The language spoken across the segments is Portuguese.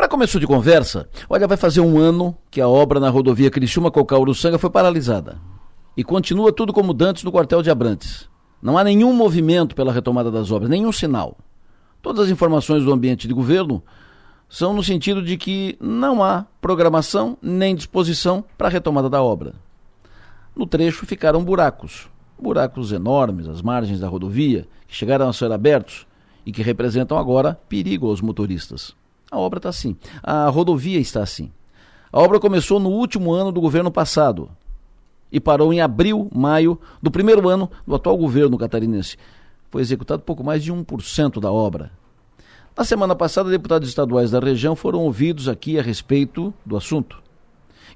Para começo de conversa, olha, vai fazer um ano que a obra na rodovia Criciúma Cocal Uruçanga foi paralisada. E continua tudo como dantes no quartel de Abrantes. Não há nenhum movimento pela retomada das obras, nenhum sinal. Todas as informações do ambiente de governo são no sentido de que não há programação nem disposição para a retomada da obra. No trecho ficaram buracos, buracos enormes às margens da rodovia, que chegaram a ser abertos e que representam agora perigo aos motoristas. A obra está assim, a rodovia está assim. A obra começou no último ano do governo passado e parou em abril, maio do primeiro ano do atual governo catarinense. Foi executado pouco mais de 1% da obra. Na semana passada, deputados estaduais da região foram ouvidos aqui a respeito do assunto.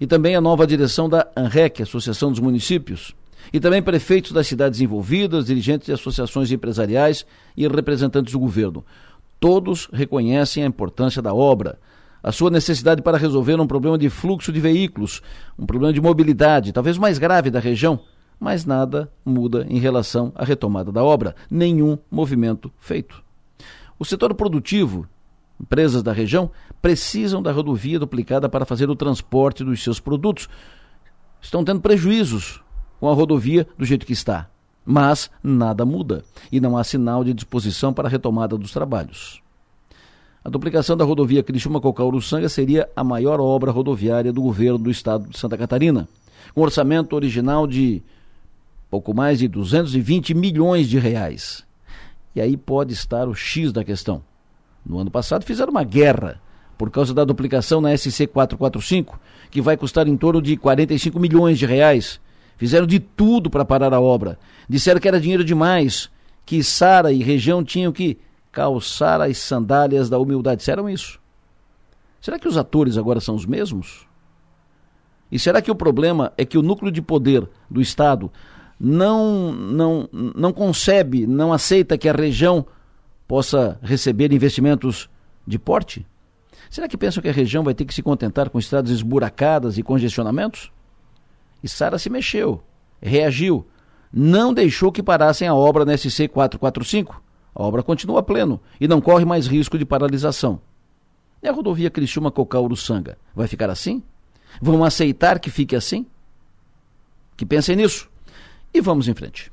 E também a nova direção da ANREC, Associação dos Municípios, e também prefeitos das cidades envolvidas, dirigentes de associações empresariais e representantes do governo. Todos reconhecem a importância da obra, a sua necessidade para resolver um problema de fluxo de veículos, um problema de mobilidade, talvez mais grave da região, mas nada muda em relação à retomada da obra, nenhum movimento feito. O setor produtivo, empresas da região, precisam da rodovia duplicada para fazer o transporte dos seus produtos. Estão tendo prejuízos com a rodovia do jeito que está. Mas nada muda e não há sinal de disposição para a retomada dos trabalhos. A duplicação da rodovia Criciúma-Cocal-Uruçanga seria a maior obra rodoviária do governo do estado de Santa Catarina, com um orçamento original de pouco mais de 220 milhões de reais. E aí pode estar o X da questão. No ano passado fizeram uma guerra por causa da duplicação na SC 445, que vai custar em torno de 45 milhões de reais Fizeram de tudo para parar a obra. Disseram que era dinheiro demais, que Sara e região tinham que calçar as sandálias da humildade. Disseram isso. Será que os atores agora são os mesmos? E será que o problema é que o núcleo de poder do Estado não, não, não concebe, não aceita que a região possa receber investimentos de porte? Será que pensam que a região vai ter que se contentar com estradas esburacadas e congestionamentos? E Sara se mexeu, reagiu, não deixou que parassem a obra na SC 445. A obra continua pleno e não corre mais risco de paralisação. E a rodovia Criciúma Cocal Uruçanga vai ficar assim? Vão aceitar que fique assim? Que pensem nisso. E vamos em frente.